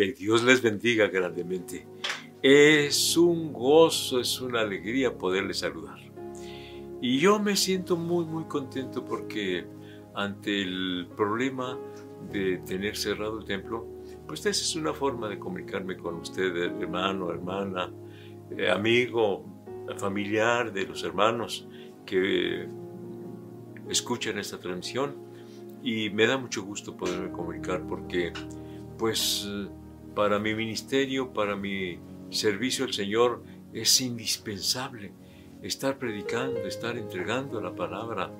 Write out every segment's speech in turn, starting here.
Que Dios les bendiga grandemente. Es un gozo, es una alegría poderles saludar. Y yo me siento muy, muy contento porque ante el problema de tener cerrado el templo, pues esa es una forma de comunicarme con usted, hermano, hermana, eh, amigo, familiar de los hermanos que escuchan esta transmisión y me da mucho gusto poderme comunicar porque pues para mi ministerio, para mi servicio al Señor es indispensable estar predicando, estar entregando la palabra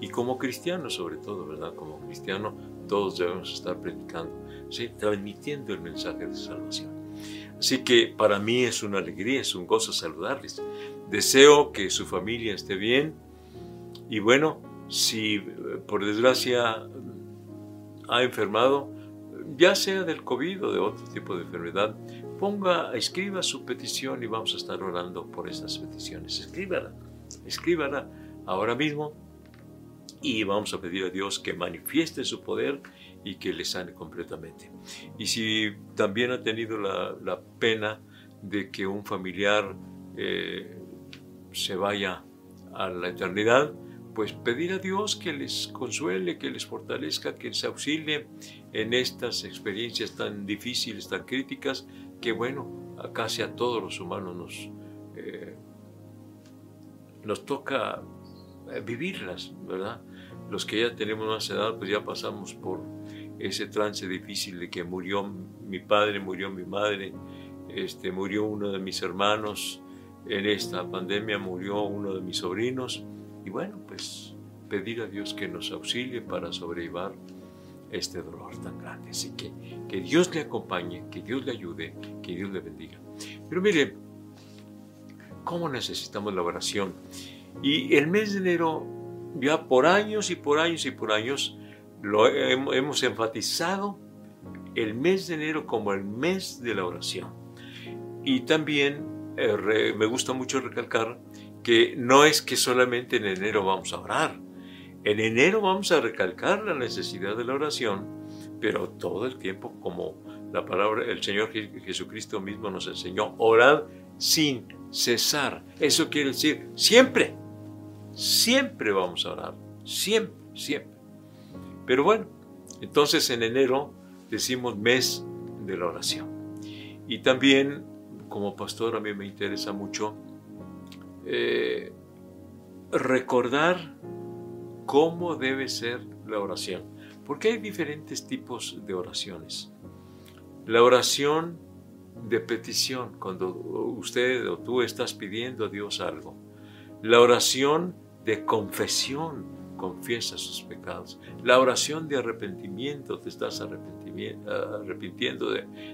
y como cristiano sobre todo, ¿verdad? Como cristiano todos debemos estar predicando, ¿sí? transmitiendo el mensaje de salvación. Así que para mí es una alegría, es un gozo saludarles. Deseo que su familia esté bien y bueno, si por desgracia ha enfermado, ya sea del COVID o de otro tipo de enfermedad, ponga, escriba su petición y vamos a estar orando por esas peticiones. Escríbala, escríbala ahora mismo y vamos a pedir a Dios que manifieste su poder y que le sane completamente. Y si también ha tenido la, pena de que un familiar eh, se vaya a la eternidad, pues pedir a Dios que les consuele, que les fortalezca, que les auxilie en estas experiencias tan difíciles, tan críticas, que bueno, casi a todos los humanos nos, eh, nos toca eh, vivirlas, ¿verdad? Los que ya tenemos más edad, pues ya pasamos por ese trance difícil de que murió mi padre, murió mi madre, este, murió uno de mis hermanos, en esta pandemia murió uno de mis sobrinos, y bueno, pues pedir a Dios que nos auxilie para sobrevivir este dolor tan grande. Así que que Dios le acompañe, que Dios le ayude, que Dios le bendiga. Pero mire, ¿cómo necesitamos la oración? Y el mes de enero, ya por años y por años y por años, lo hemos enfatizado el mes de enero como el mes de la oración. Y también eh, me gusta mucho recalcar que no es que solamente en enero vamos a orar. En enero vamos a recalcar la necesidad de la oración, pero todo el tiempo como la palabra, el Señor Jesucristo mismo nos enseñó, orad sin cesar. Eso quiere decir siempre, siempre vamos a orar, siempre, siempre. Pero bueno, entonces en enero decimos mes de la oración. Y también como pastor a mí me interesa mucho eh, recordar cómo debe ser la oración. Porque hay diferentes tipos de oraciones. La oración de petición, cuando usted o tú estás pidiendo a Dios algo. La oración de confesión, confiesa sus pecados. La oración de arrepentimiento, te estás de,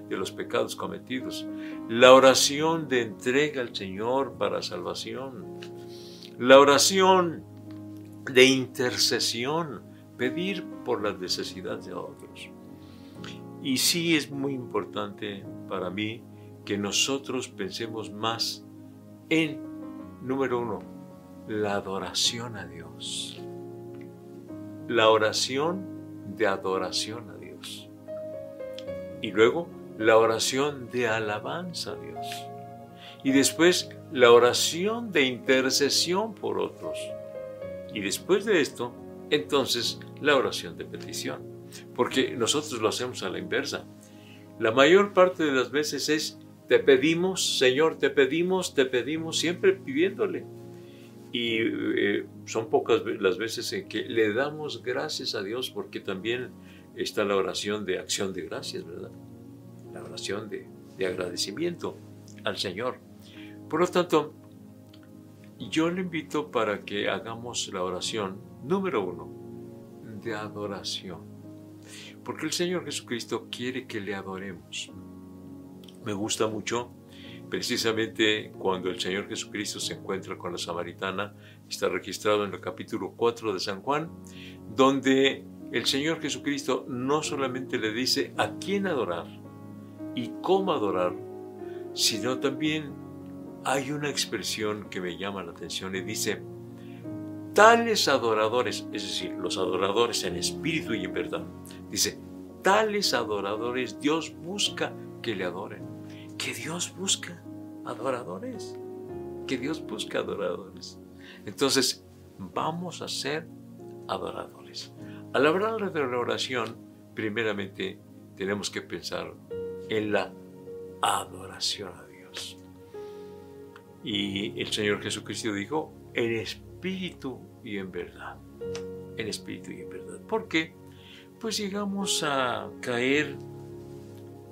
de, los pecados cometidos. La oración de entrega al Señor para salvación. La oración de intercesión, pedir por las necesidades de otros. Y sí es muy importante para mí que nosotros pensemos más en, número uno, la adoración a Dios la oración de adoración a. Y luego la oración de alabanza a Dios. Y después la oración de intercesión por otros. Y después de esto, entonces la oración de petición. Porque nosotros lo hacemos a la inversa. La mayor parte de las veces es, te pedimos, Señor, te pedimos, te pedimos, siempre pidiéndole. Y eh, son pocas las veces en que le damos gracias a Dios porque también está la oración de acción de gracias, ¿verdad? La oración de, de agradecimiento al Señor. Por lo tanto, yo le invito para que hagamos la oración número uno de adoración. Porque el Señor Jesucristo quiere que le adoremos. Me gusta mucho precisamente cuando el Señor Jesucristo se encuentra con la samaritana, está registrado en el capítulo 4 de San Juan, donde el Señor Jesucristo no solamente le dice a quién adorar y cómo adorar, sino también hay una expresión que me llama la atención y dice, tales adoradores, es decir, los adoradores en espíritu y en verdad, dice, tales adoradores Dios busca que le adoren. Que Dios busca adoradores. Que Dios busca adoradores. Entonces, vamos a ser adoradores. Al hablar de la oración, primeramente tenemos que pensar en la adoración a Dios. Y el Señor Jesucristo dijo, en espíritu y en verdad. En espíritu y en verdad. ¿Por qué? Pues llegamos a caer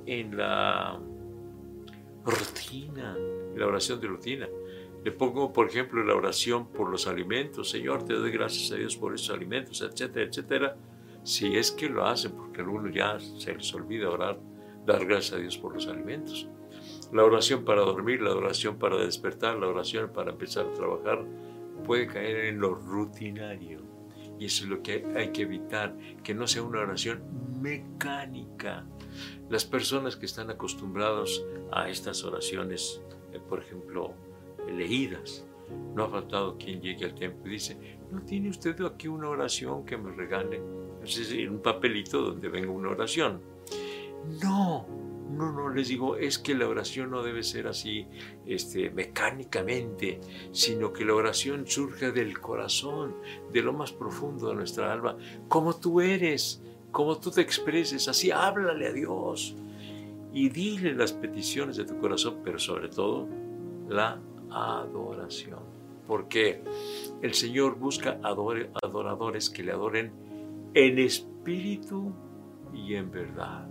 en la rutina, en la oración de rutina. Le pongo, por ejemplo, la oración por los alimentos. Señor, te doy gracias a Dios por esos alimentos, etcétera, etcétera. Si es que lo hacen, porque a algunos ya se les olvida orar, dar gracias a Dios por los alimentos. La oración para dormir, la oración para despertar, la oración para empezar a trabajar, puede caer en lo rutinario. Y eso es lo que hay que evitar, que no sea una oración mecánica. Las personas que están acostumbradas a estas oraciones, eh, por ejemplo, leídas, no ha faltado quien llegue al templo y dice, ¿no tiene usted aquí una oración que me regale? Es un papelito donde venga una oración. No, no, no, les digo, es que la oración no debe ser así este, mecánicamente, sino que la oración surge del corazón, de lo más profundo de nuestra alma, como tú eres, como tú te expreses, así háblale a Dios y dile las peticiones de tu corazón, pero sobre todo la adoración. Porque el Señor busca adoradores que le adoren en espíritu y en verdad.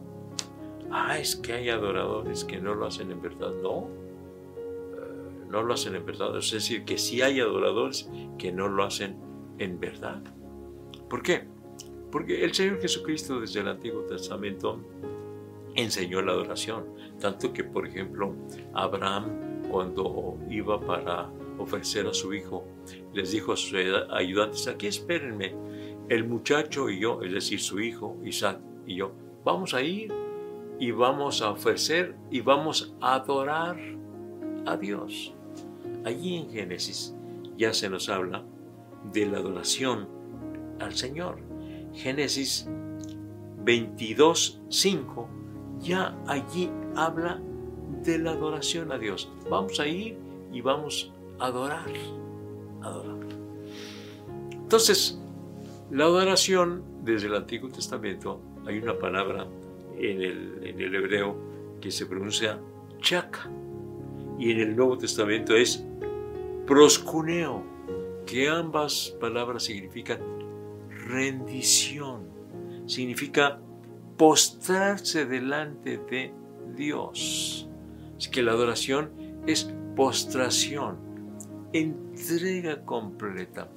Ah, es que hay adoradores que no lo hacen en verdad. No, eh, no lo hacen en verdad. Es decir, que sí hay adoradores que no lo hacen en verdad. ¿Por qué? Porque el Señor Jesucristo desde el Antiguo Testamento enseñó la adoración. Tanto que, por ejemplo, Abraham, cuando iba para ofrecer a su hijo, les dijo a sus ayudantes, aquí espérenme, el muchacho y yo, es decir, su hijo, Isaac y yo, vamos a ir y vamos a ofrecer y vamos a adorar a Dios. Allí en Génesis ya se nos habla de la adoración al Señor. Génesis 22, 5, ya allí habla de la adoración a Dios. Vamos a ir y vamos a adorar, adorar. Entonces, la adoración desde el Antiguo Testamento, hay una palabra en el, hebreo que se pronuncia chaka y en el Nuevo Testamento es proscuneo, que ambas palabras significan rendición, significa postrarse delante de Dios. Así que la adoración es postración, entrega completa.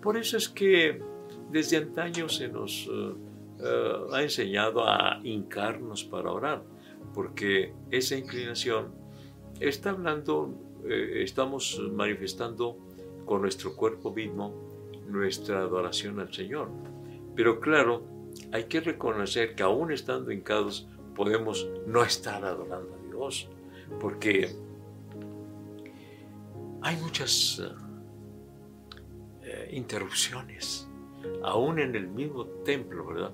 Por eso es que desde antaño se nos eh, eh, ha enseñado a hincarnos para orar, porque esa inclinación está hablando, eh, estamos manifestando con nuestro cuerpo mismo nuestra adoración al Señor. Pero claro, hay que reconocer que aún estando hincados podemos no estar adorando a Dios, porque hay muchas interrupciones, aún en el mismo templo, ¿verdad?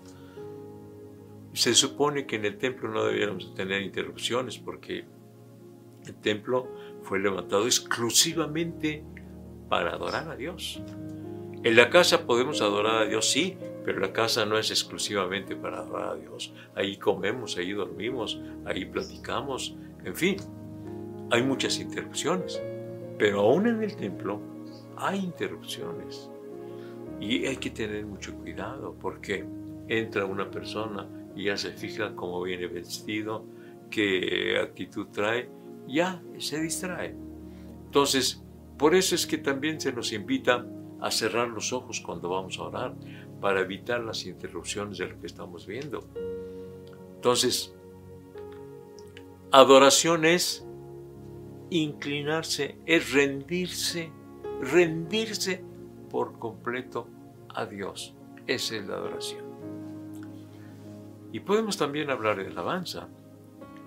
Se supone que en el templo no debiéramos tener interrupciones porque el templo fue levantado exclusivamente para adorar a Dios. En la casa podemos adorar a Dios, sí, pero la casa no es exclusivamente para adorar a Dios. Ahí comemos, ahí dormimos, ahí platicamos, en fin, hay muchas interrupciones. Pero aún en el templo hay interrupciones. Y hay que tener mucho cuidado porque entra una persona y ya se fija cómo viene vestido, qué actitud trae, ya se distrae. Entonces, por eso es que también se nos invita a cerrar los ojos cuando vamos a orar, para evitar las interrupciones de lo que estamos viendo. Entonces, adoración es inclinarse, es rendirse, rendirse por completo a Dios. Esa es la adoración. Y podemos también hablar de alabanza.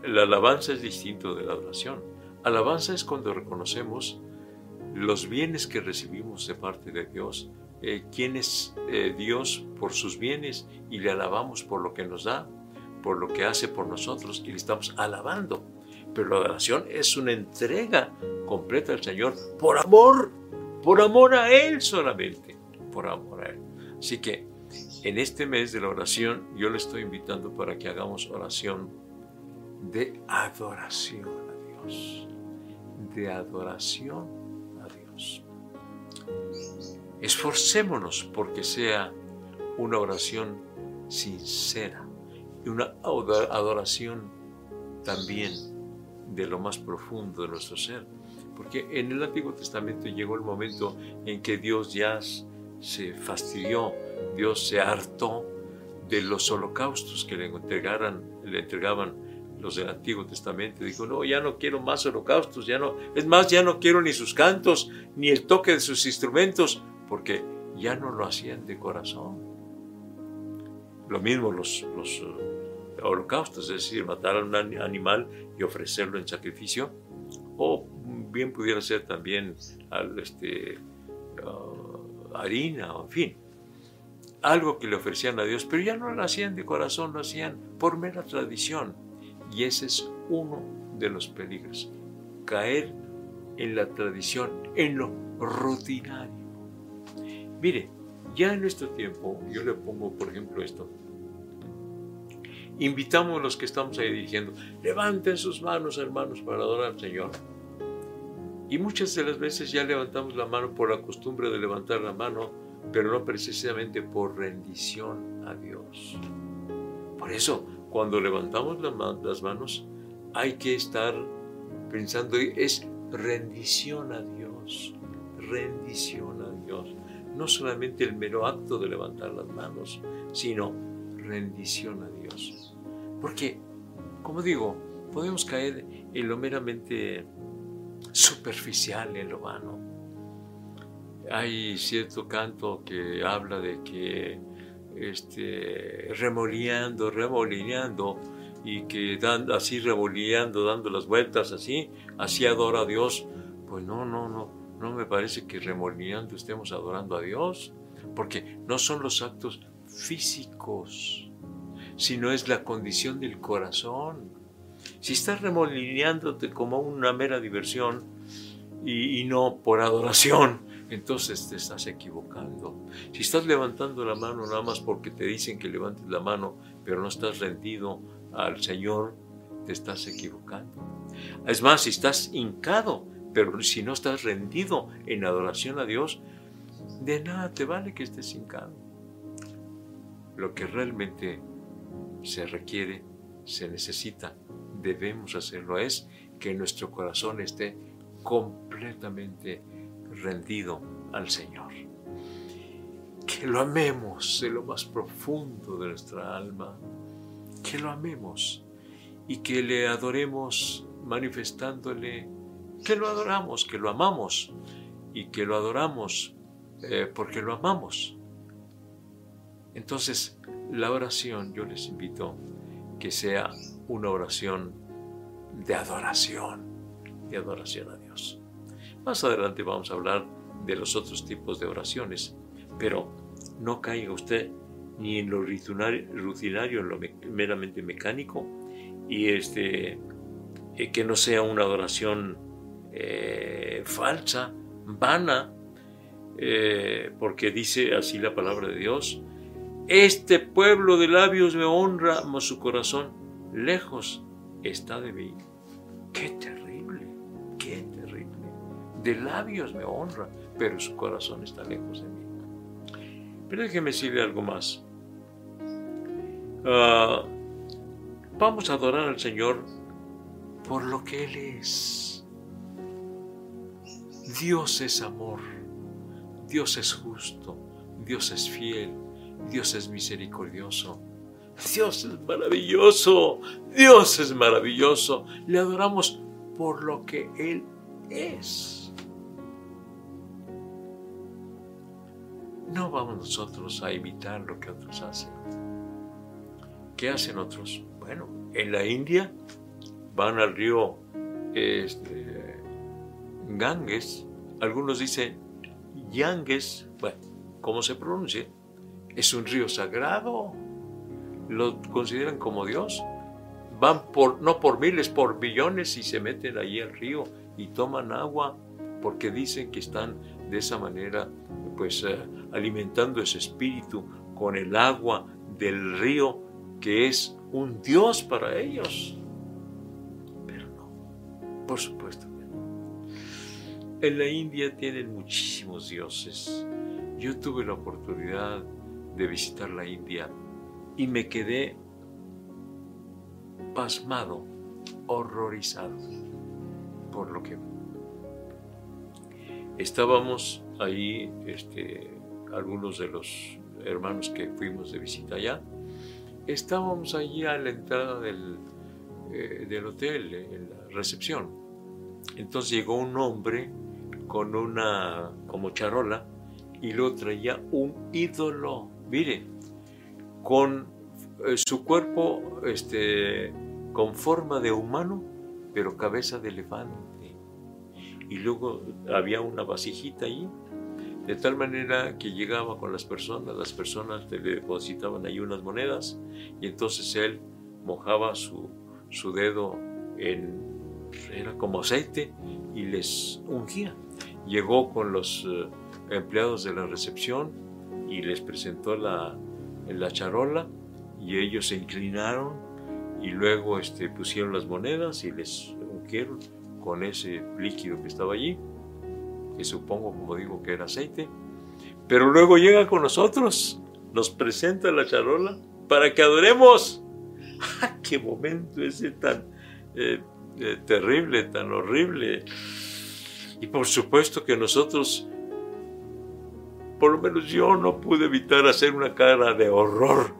La alabanza es distinto de la adoración. Alabanza es cuando reconocemos los bienes que recibimos de parte de Dios, eh, quién es eh, Dios por sus bienes y le alabamos por lo que nos da, por lo que hace por nosotros y le estamos alabando. Pero la adoración es una entrega completa al Señor por amor, por amor a Él solamente, por amor a Él. Así que en este mes de la oración yo le estoy invitando para que hagamos oración de adoración a Dios, de adoración a Dios. Esforcémonos porque sea una oración sincera y una adoración también de lo más profundo de nuestro ser. Porque en el Antiguo Testamento llegó el momento en que Dios ya se fastidió, Dios se hartó de los holocaustos que le, entregaran, le entregaban los del Antiguo Testamento. Dijo, no, ya no quiero más holocaustos, ya no, es más, ya no quiero ni sus cantos, ni el toque de sus instrumentos, porque ya no lo hacían de corazón. Lo mismo los, los holocaustos, es decir, matar a un animal y ofrecerlo en sacrificio, o bien pudiera ser también este, uh, harina, en fin, algo que le ofrecían a Dios, pero ya no lo hacían de corazón, lo hacían por mera tradición. Y ese es uno de los peligros, caer en la tradición, en lo rutinario. Mire, ya en nuestro tiempo, yo le pongo por ejemplo esto, invitamos a los que estamos ahí dirigiendo, levanten sus manos hermanos para adorar al Señor. Y muchas de las veces ya levantamos la mano por la costumbre de levantar la mano, pero no precisamente por rendición a Dios. Por eso, cuando levantamos las manos, hay que estar pensando, es rendición a Dios, rendición a Dios. No solamente el mero acto de levantar las manos, sino rendición a Dios. Porque, como digo, podemos caer en lo meramente superficial, en lo vano. Hay cierto canto que habla de que este, remolineando, remolineando, y que dan, así remolineando, dando las vueltas así, así adora a Dios. Pues no, no, no, no me parece que remolineando estemos adorando a Dios, porque no son los actos físicos, sino es la condición del corazón. Si estás remolineándote como una mera diversión y, y no por adoración, entonces te estás equivocando. Si estás levantando la mano nada más porque te dicen que levantes la mano, pero no estás rendido al Señor, te estás equivocando. Es más, si estás hincado, pero si no estás rendido en adoración a Dios, de nada te vale que estés hincado. Lo que realmente se requiere, se necesita, debemos hacerlo es que nuestro corazón esté completamente rendido al Señor. Que lo amemos de lo más profundo de nuestra alma, que lo amemos y que le adoremos manifestándole que lo adoramos, que lo amamos y que lo adoramos eh, porque lo amamos. Entonces, la oración, yo les invito que sea una oración de adoración, de adoración a Dios. Más adelante vamos a hablar de los otros tipos de oraciones, pero no caiga usted ni en lo rutinario, en lo meramente mecánico, y este, eh, que no sea una adoración eh, falsa, vana, eh, porque dice así la palabra de Dios, este pueblo de labios me honra, mas su corazón lejos está de mí. Qué terrible, qué terrible. De labios me honra, pero su corazón está lejos de mí. Pero déjeme decirle algo más. Ah, vamos a adorar al Señor por lo que Él es. Dios es amor, Dios es justo, Dios es fiel, Dios es misericordioso. Dios es maravilloso. Dios es maravilloso. Le adoramos por lo que Él es. No vamos nosotros a imitar lo que otros hacen. ¿Qué hacen otros? Bueno, en la India van al río este, Ganges. Algunos dicen Yanges. Bueno, ¿cómo se pronuncia? Es un río sagrado. lo consideran como Dios. Van por, no por miles, por billones y se meten ahí al río y toman agua porque dicen que están de esa manera pues eh, alimentando ese espíritu con el agua del río que es un Dios para ellos. Pero no, por supuesto que no. En la India tienen muchísimos dioses. Yo tuve la oportunidad de visitar la India y me quedé pasmado, horrorizado por lo que estábamos ahí, este, algunos de los hermanos que fuimos de visita allá, estábamos allí a la entrada del, eh, del hotel, en la recepción. Entonces llegó un hombre con una como charola y lo traía un ídolo, mire, con eh, su cuerpo este, con forma de humano, pero cabeza de elefante. Y luego había una vasijita ahí, de tal manera que llegaba con las personas, las personas le depositaban ahí unas monedas y entonces él mojaba su, su dedo en, era como aceite y les ungía. Llegó con los eh, empleados de la recepción y les presentó la, la charola y ellos se inclinaron y luego este, pusieron las monedas y les ungieron con ese líquido que estaba allí, que supongo, como digo, que era aceite. Pero luego llega con nosotros, nos presenta la charola para que adoremos. ¡Ah, ¡Qué momento ese tan eh, eh, terrible, tan horrible! Y por supuesto que nosotros por lo menos yo no pude evitar hacer una cara de horror.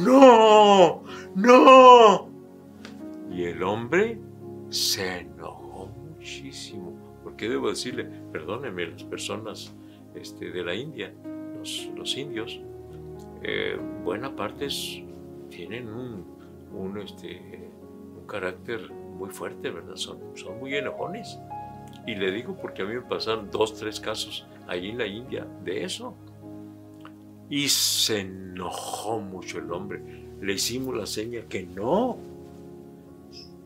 ¡No! ¡No! Y el hombre se enojó muchísimo, porque debo decirle, perdónenme las personas este, de la India, los, indios, eh, buena parte tienen un, este, un carácter muy fuerte, ¿verdad? Son, son muy enojones. Y le digo porque a mí me pasaron dos, tres casos allí en la India de eso. Y se enojó mucho el hombre. Le hicimos la seña que no.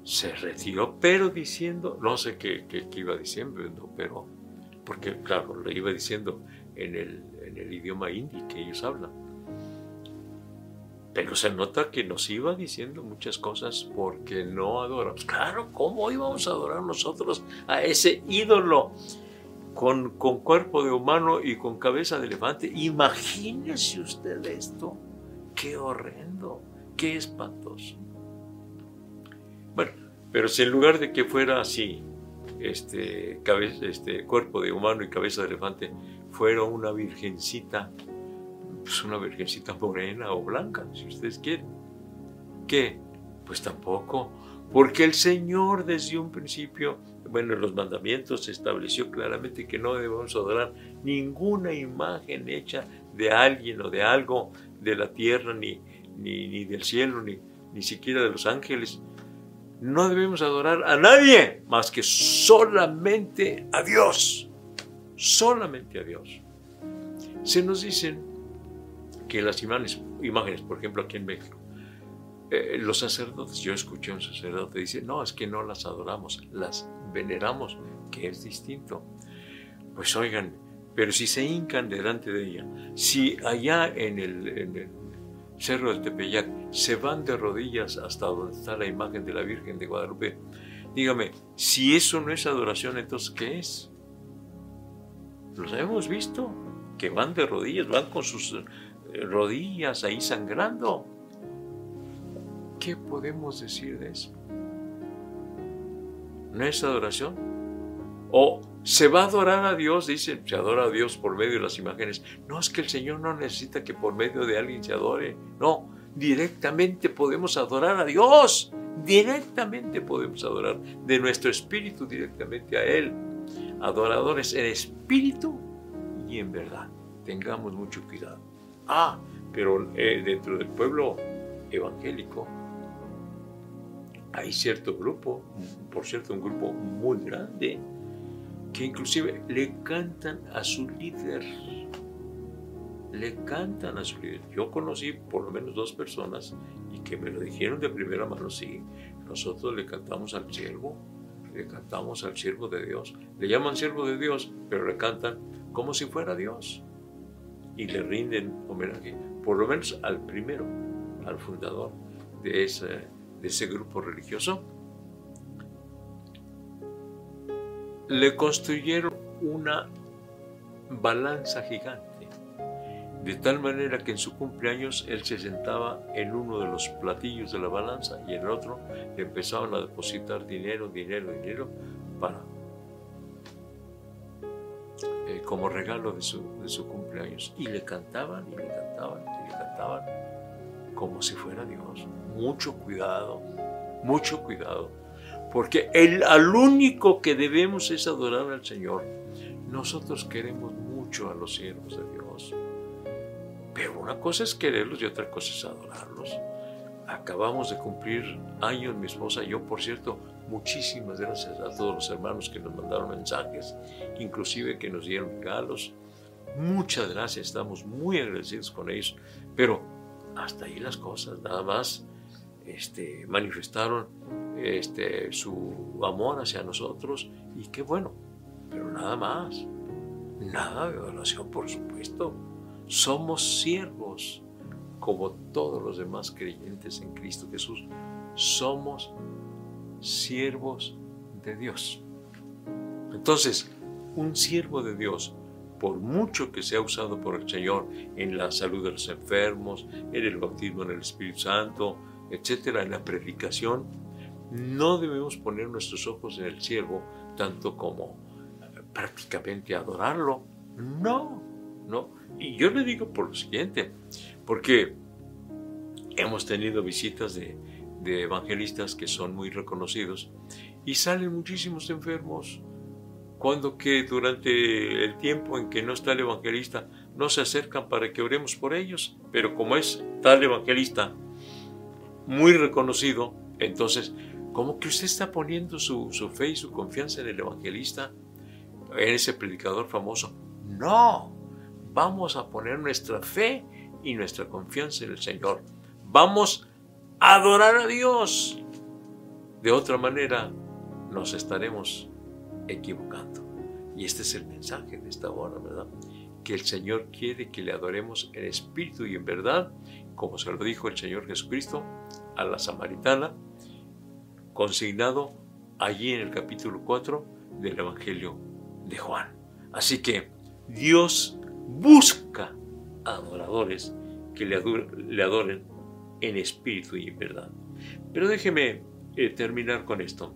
Se retiró, pero diciendo, no sé qué, iba diciendo, pero, porque claro, le iba diciendo en el, en el idioma hindi que ellos hablan. Pero se nota que nos iba diciendo muchas cosas porque no adoramos. Claro, ¿cómo íbamos a adorar nosotros a ese ídolo? Con, con, cuerpo de humano y con cabeza de elefante. Imagínese usted esto. Qué horrendo, qué espantoso. Bueno, pero si en lugar de que fuera así, este, cabeza, este cuerpo de humano y cabeza de elefante, fuera una virgencita pues una virgencita morena o blanca, si ustedes quieren. ¿Qué? Pues tampoco, porque el Señor desde un principio, bueno, en los mandamientos estableció claramente que no debemos adorar ninguna imagen hecha de alguien o de algo de la tierra, ni, ni, ni del cielo, ni, ni siquiera de los ángeles. No debemos adorar a nadie más que solamente a Dios. Solamente a Dios. Se nos dicen que las imágenes, imágenes, por ejemplo, aquí en México, eh, los sacerdotes, yo escuché a un sacerdote dice, no, es que no las adoramos, las veneramos, que es distinto. Pues oigan, pero si se hincan delante de ella, si allá en el, Cerro del Tepeyac se van de rodillas hasta donde está la imagen de la Virgen de Guadalupe, dígame, si eso no es adoración, entonces ¿qué es? Los hemos visto, que van de rodillas, van con sus rodillas ahí sangrando. ¿Qué podemos decir de eso? ¿No es adoración? O se va a adorar a Dios, dice, se adora a Dios por medio de las imágenes. No es que el Señor no necesita que por medio de alguien se adore. No, directamente podemos adorar a Dios. Directamente podemos adorar de nuestro espíritu directamente a Él. Adoradores en espíritu y en verdad. Tengamos mucho cuidado. Ah, pero eh, dentro del pueblo evangélico hay cierto grupo, por cierto, un grupo muy grande, que inclusive le cantan a su líder. le cantan a su líder. Yo conocí por lo menos dos personas y que me lo dijeron de primera mano, sí, nosotros le cantamos al siervo, le cantamos al siervo de Dios. Le llaman siervo de Dios, pero le cantan como si fuera Dios. Y le rinden homenaje, por lo menos al primero, al fundador de ese, de ese grupo religioso. Le construyeron una balanza gigante de tal manera que en su cumpleaños él se sentaba en uno de los platillos de la balanza y en el otro le empezaban a depositar dinero, dinero, dinero para eh, como regalo de su, de su cumpleaños. Y le cantaban y le cantaban y le cantaban como si fuera Dios. Mucho cuidado, mucho cuidado. Porque el, al único que debemos es adorar al Señor. Nosotros queremos mucho a los siervos de Dios pero una cosa es quererlos y otra cosa es adorarlos. Acabamos de cumplir años mi esposa y yo, por cierto, muchísimas gracias a todos los hermanos que nos mandaron mensajes, inclusive que nos dieron regalos. Muchas gracias, estamos muy agradecidos con ellos, pero hasta ahí las cosas, nada más este, manifestaron este, su amor hacia nosotros y qué bueno, pero nada más, nada de adoración, por supuesto. Somos siervos como todos los demás creyentes en Cristo Jesús. Somos siervos de Dios. Entonces, un siervo de Dios, por mucho que sea usado por el Señor en la salud de los enfermos, en el bautismo en el Espíritu Santo, etcétera, en la predicación, no debemos poner nuestros ojos en el siervo tanto como prácticamente adorarlo. No, no y yo le digo por lo siguiente, porque hemos tenido visitas de, evangelistas que son muy reconocidos y salen muchísimos enfermos cuando que durante el tiempo en que no está el evangelista no se acercan para que oremos por ellos, pero como es tal evangelista muy reconocido, entonces, como que usted está poniendo su, su fe y su confianza en el evangelista, en ese predicador famoso? No, vamos a poner nuestra fe y nuestra confianza en el Señor. Vamos a adorar a Dios. De otra manera, nos estaremos equivocando. Y este es el mensaje de esta hora, ¿verdad? Que el Señor quiere que le adoremos en espíritu y en verdad, como se lo dijo el Señor Jesucristo a la samaritana, consignado allí en el capítulo 4 del Evangelio de Juan. Así que Dios busca adoradores que le, adoren en espíritu y en verdad. Pero déjeme eh, terminar con esto.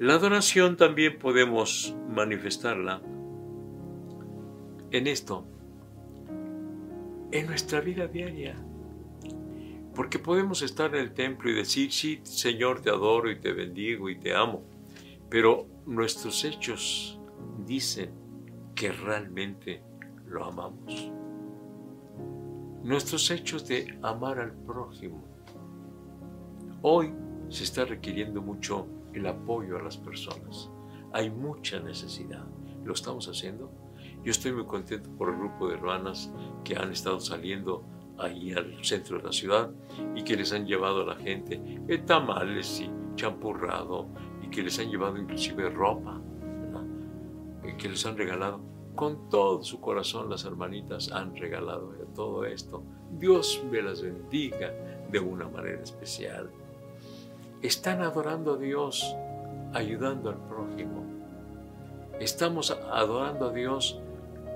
La adoración también podemos manifestarla en esto, en nuestra vida diaria. Porque podemos estar en el templo y decir, sí, Señor, te adoro y te bendigo y te amo, pero nuestros hechos dicen que realmente lo amamos. Nuestros hechos de amar al prójimo. Hoy se está requiriendo mucho el apoyo a las personas. Hay mucha necesidad. ¿Lo estamos haciendo? Yo estoy muy contento por el grupo de hermanas que han estado saliendo ahí al centro de la ciudad y que les han llevado a la gente tamales y champurrado y que les han llevado inclusive ropa que les han regalado. Con todo su corazón las hermanitas han regalado todo esto. Dios me las bendiga de una manera especial. Están adorando a Dios, ayudando al prójimo. Estamos adorando a Dios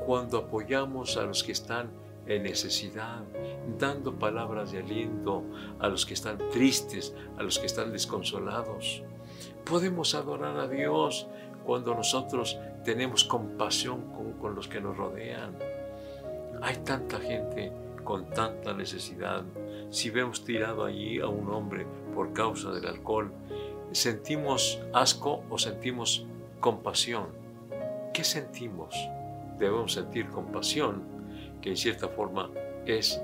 cuando apoyamos a los que están en necesidad, dando palabras de aliento a los que están tristes, a los que están desconsolados. Podemos adorar a Dios cuando nosotros tenemos compasión con, los que nos rodean. Hay tanta gente con tanta necesidad. Si vemos tirado allí a un hombre por causa del alcohol, ¿sentimos asco o sentimos compasión? ¿Qué sentimos? Debemos sentir compasión, que en cierta forma es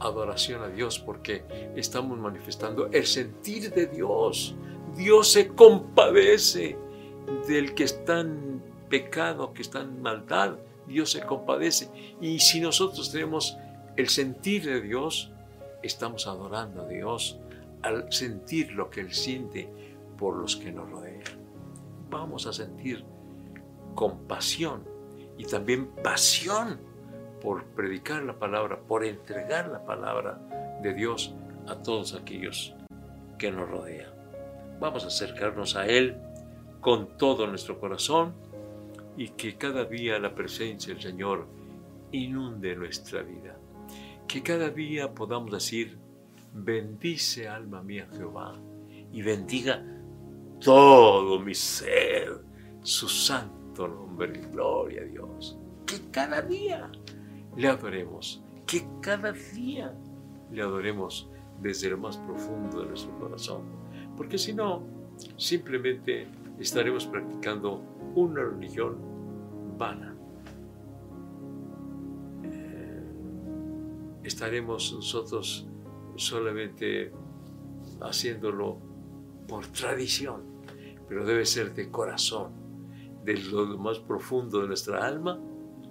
adoración a Dios porque estamos manifestando el sentir de Dios. Dios se compadece del que está en pecado, que está en maldad. Dios se compadece. Y si nosotros tenemos el sentir de Dios, estamos adorando a Dios al sentir lo que Él siente por los que nos rodean. Vamos a sentir compasión y también pasión por predicar la palabra, por entregar la palabra de Dios a todos aquellos que nos rodean. Vamos a acercarnos a Él con todo nuestro corazón y que cada día la presencia del Señor inunde nuestra vida. Que cada día podamos decir, bendice alma mía Jehová y bendiga todo mi ser, su santo nombre, gloria a Dios. Que cada día le adoremos, que cada día le adoremos desde lo más profundo de nuestro corazón, porque si no, simplemente estaremos practicando una religión vana. Estaremos nosotros solamente haciéndolo por tradición, pero debe ser de corazón, de lo más profundo de nuestra alma,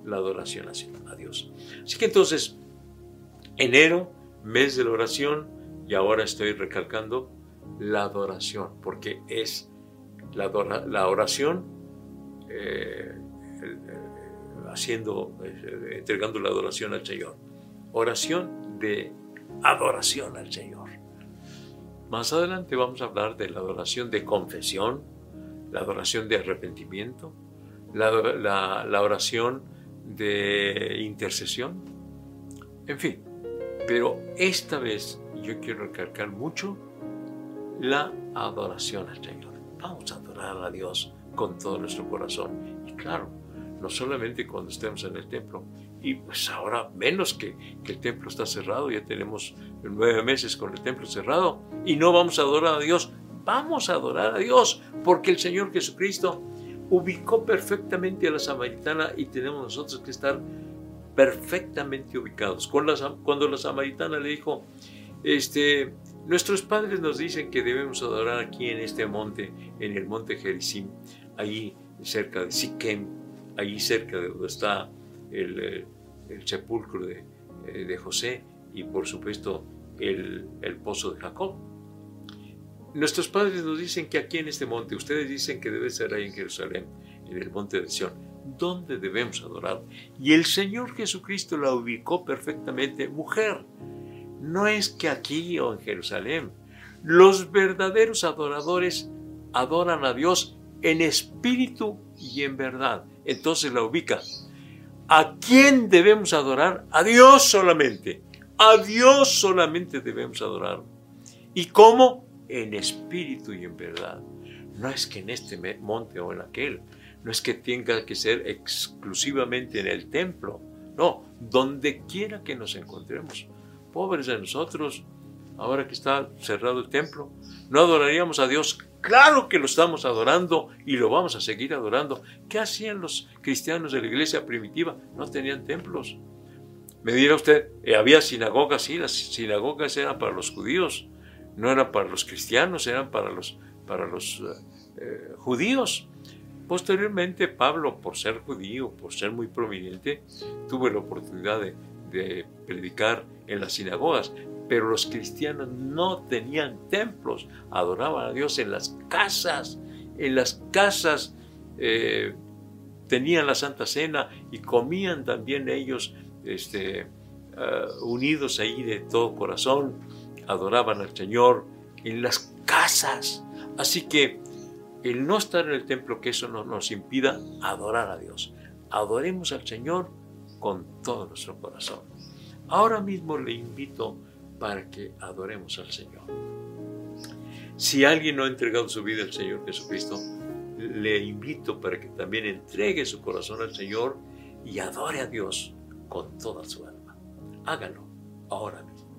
la adoración a Dios. Así que entonces, enero, mes de la oración, y ahora estoy recalcando la adoración, porque es la, la oración eh, haciendo, eh, entregando la adoración al Señor. Oración de adoración al Señor. Más adelante vamos a hablar de la adoración de confesión, la adoración de arrepentimiento, la, oración de intercesión, en fin. Pero esta vez yo quiero recalcar mucho la adoración al Señor. Vamos a adorar a Dios con todo nuestro corazón. Y claro, no solamente cuando estemos en el templo, y pues ahora menos que, el templo está cerrado, ya tenemos nueve meses con el templo cerrado, y no vamos a adorar a Dios, vamos a adorar a Dios, porque el Señor Jesucristo ubicó perfectamente a la samaritana y tenemos nosotros que estar perfectamente ubicados. Cuando la samaritana le dijo, este, nuestros padres nos dicen que debemos adorar aquí en este monte, en el monte Gerizim, ahí cerca de Siquem, ahí cerca de donde está el, eh, sepulcro de, eh, de, José y por supuesto el, el pozo de Jacob. Nuestros padres nos dicen que aquí en este monte, ustedes dicen que debe ser ahí en Jerusalén, en el monte de Sion. ¿Dónde debemos adorar? Y el Señor Jesucristo la ubicó perfectamente. Mujer, no es que aquí o en Jerusalén. Los verdaderos adoradores adoran a Dios en espíritu y en verdad. Entonces la ubica. ¿A quién debemos adorar? A Dios solamente. A Dios solamente debemos adorar. ¿Y cómo? En espíritu y en verdad. No es que en este monte o en aquel. No es que tenga que ser exclusivamente en el templo. No, donde quiera que nos encontremos. Pobres de nosotros, ahora que está cerrado el templo, no adoraríamos a Dios. Claro que lo estamos adorando y lo vamos a seguir adorando. ¿Qué hacían los cristianos de la iglesia primitiva? No tenían templos. Me dirá usted, eh, había sinagogas, sí, las sinagogas eran para los judíos, no eran para los cristianos, eran para los, para los eh, eh, judíos. Posteriormente, Pablo, por ser judío, por ser muy prominente, tuvo la oportunidad de, de predicar en las sinagogas, pero los cristianos no tenían templos, adoraban a Dios en las casas, en las casas eh, tenían la Santa Cena y comían también ellos este, ah, unidos ahí de todo corazón, adoraban al Señor en las casas. Así que el no estar en el templo, que eso no nos impida adorar a Dios. Adoremos al Señor con todo nuestro corazón. Ahora mismo le invito para que adoremos al Señor. Si alguien no ha entregado su vida al Señor Jesucristo, le invito para que también entregue su corazón al Señor y adore a Dios con toda su alma. Hágalo ahora mismo.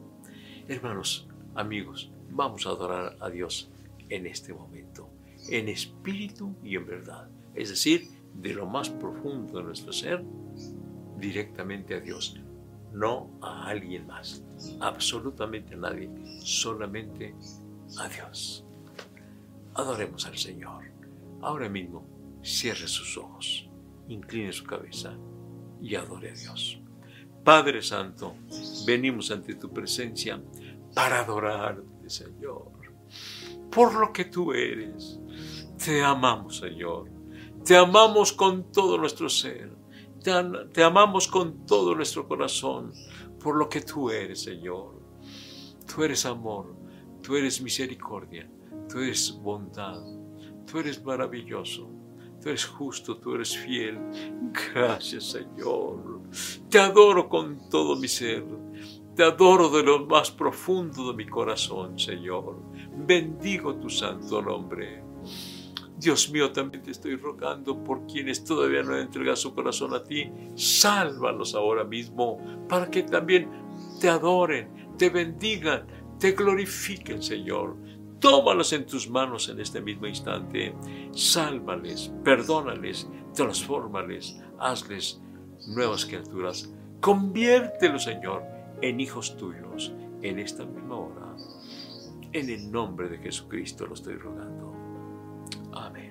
Hermanos, amigos, vamos a adorar a Dios en este momento, en espíritu y en verdad. Es decir, de lo más profundo de nuestro ser, directamente a Dios no a alguien más, absolutamente a nadie, solamente a Dios. Adoremos al Señor. Ahora mismo, cierre sus ojos, incline su cabeza y adore a Dios. Padre Santo, venimos ante tu presencia para adorarte, Señor, por lo que tú eres. Te amamos, Señor. Te amamos con todo nuestro ser. Te, amamos con todo nuestro corazón por lo que tú eres, Señor. Tú eres amor, tú eres misericordia, tú eres bondad, tú eres maravilloso. Tú eres justo, tú eres fiel. Gracias, Señor. Te adoro con todo mi ser. Te adoro de lo más profundo de mi corazón, Señor. Bendigo tu santo nombre. Dios mío, también te estoy rogando por quienes todavía no han entregado su corazón a ti. Sálvalos ahora mismo para que también te adoren, te bendigan, te glorifiquen, Señor. Tómalos en tus manos en este mismo instante. Sálvales, perdónales, transfórmales, hazles nuevas criaturas. Conviértelos, Señor, en hijos tuyos en esta misma hora. En el nombre de Jesucristo lo estoy rogando. Amen.